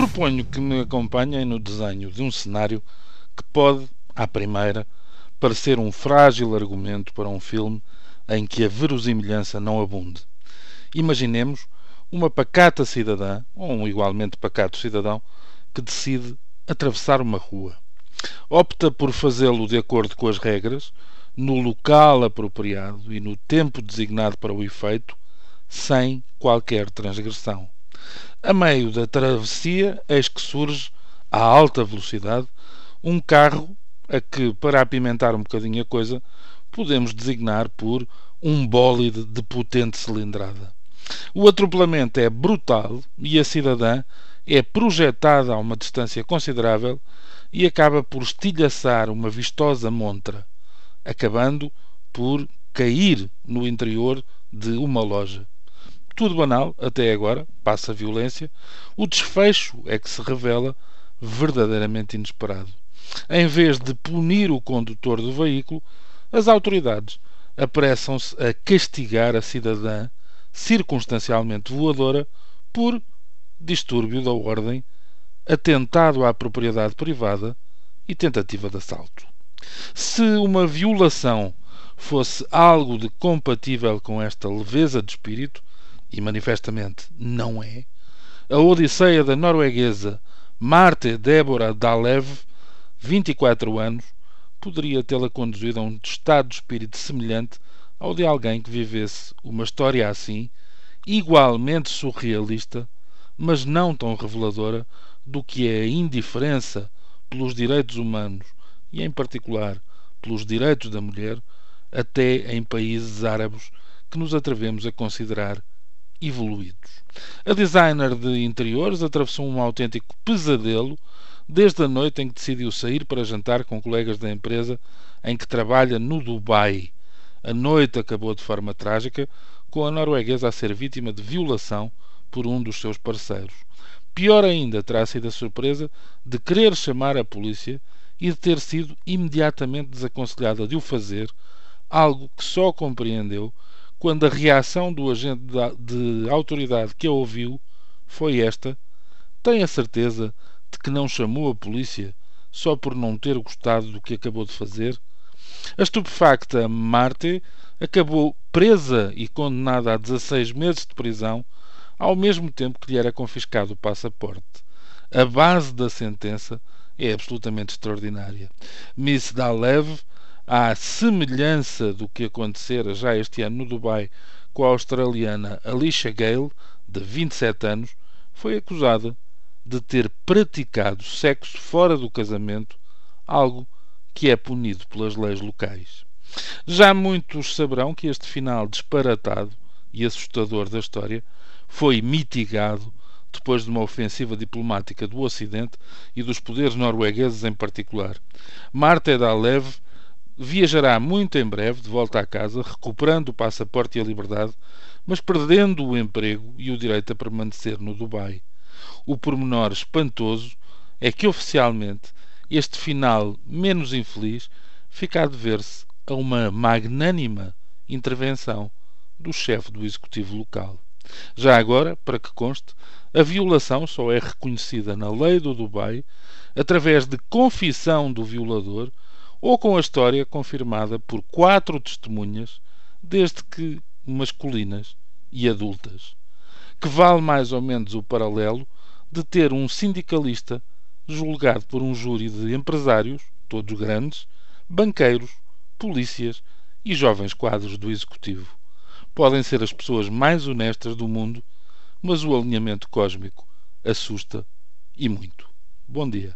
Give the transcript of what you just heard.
Proponho que me acompanhem no desenho de um cenário que pode, à primeira, parecer um frágil argumento para um filme em que a verosimilhança não abunde. Imaginemos uma pacata cidadã, ou um igualmente pacato cidadão, que decide atravessar uma rua. Opta por fazê-lo de acordo com as regras, no local apropriado e no tempo designado para o efeito, sem qualquer transgressão. A meio da travessia, eis que surge, a alta velocidade, um carro a que, para apimentar um bocadinho a coisa, podemos designar por um bólide de potente cilindrada. O atropelamento é brutal e a cidadã é projetada a uma distância considerável e acaba por estilhaçar uma vistosa montra, acabando por cair no interior de uma loja. Tudo banal, até agora, passa a violência. O desfecho é que se revela verdadeiramente inesperado. Em vez de punir o condutor do veículo, as autoridades apressam-se a castigar a cidadã circunstancialmente voadora por distúrbio da ordem, atentado à propriedade privada e tentativa de assalto. Se uma violação fosse algo de compatível com esta leveza de espírito, e manifestamente não é, a Odisseia da norueguesa Marte Débora Dalev 24 anos, poderia tê-la conduzido a um estado de espírito semelhante ao de alguém que vivesse uma história assim, igualmente surrealista, mas não tão reveladora do que é a indiferença pelos direitos humanos e, em particular, pelos direitos da mulher, até em países árabes que nos atrevemos a considerar evoluídos. A designer de interiores atravessou um autêntico pesadelo desde a noite em que decidiu sair para jantar com colegas da empresa em que trabalha no Dubai. A noite acabou de forma trágica, com a norueguesa a ser vítima de violação por um dos seus parceiros. Pior ainda terá sido a surpresa de querer chamar a polícia e de ter sido imediatamente desaconselhada de o fazer, algo que só compreendeu quando a reação do agente de autoridade que a ouviu foi esta: Tem a certeza de que não chamou a polícia só por não ter gostado do que acabou de fazer? A estupefacta Marte acabou presa e condenada a 16 meses de prisão, ao mesmo tempo que lhe era confiscado o passaporte. A base da sentença é absolutamente extraordinária. Miss Dalev, à semelhança do que acontecera já este ano no Dubai com a australiana Alicia Gale, de 27 anos, foi acusada de ter praticado sexo fora do casamento, algo que é punido pelas leis locais. Já muitos saberão que este final disparatado e assustador da história foi mitigado depois de uma ofensiva diplomática do Ocidente e dos poderes noruegueses em particular. Marta Edalev viajará muito em breve de volta à casa, recuperando o passaporte e a liberdade, mas perdendo o emprego e o direito a permanecer no Dubai. O pormenor espantoso é que, oficialmente, este final menos infeliz fica a dever-se a uma magnânima intervenção do chefe do executivo local. Já agora, para que conste, a violação só é reconhecida na lei do Dubai através de confissão do violador ou com a história confirmada por quatro testemunhas, desde que masculinas e adultas, que vale mais ou menos o paralelo de ter um sindicalista julgado por um júri de empresários, todos grandes, banqueiros, polícias e jovens quadros do executivo. Podem ser as pessoas mais honestas do mundo, mas o alinhamento cósmico assusta e muito. Bom dia.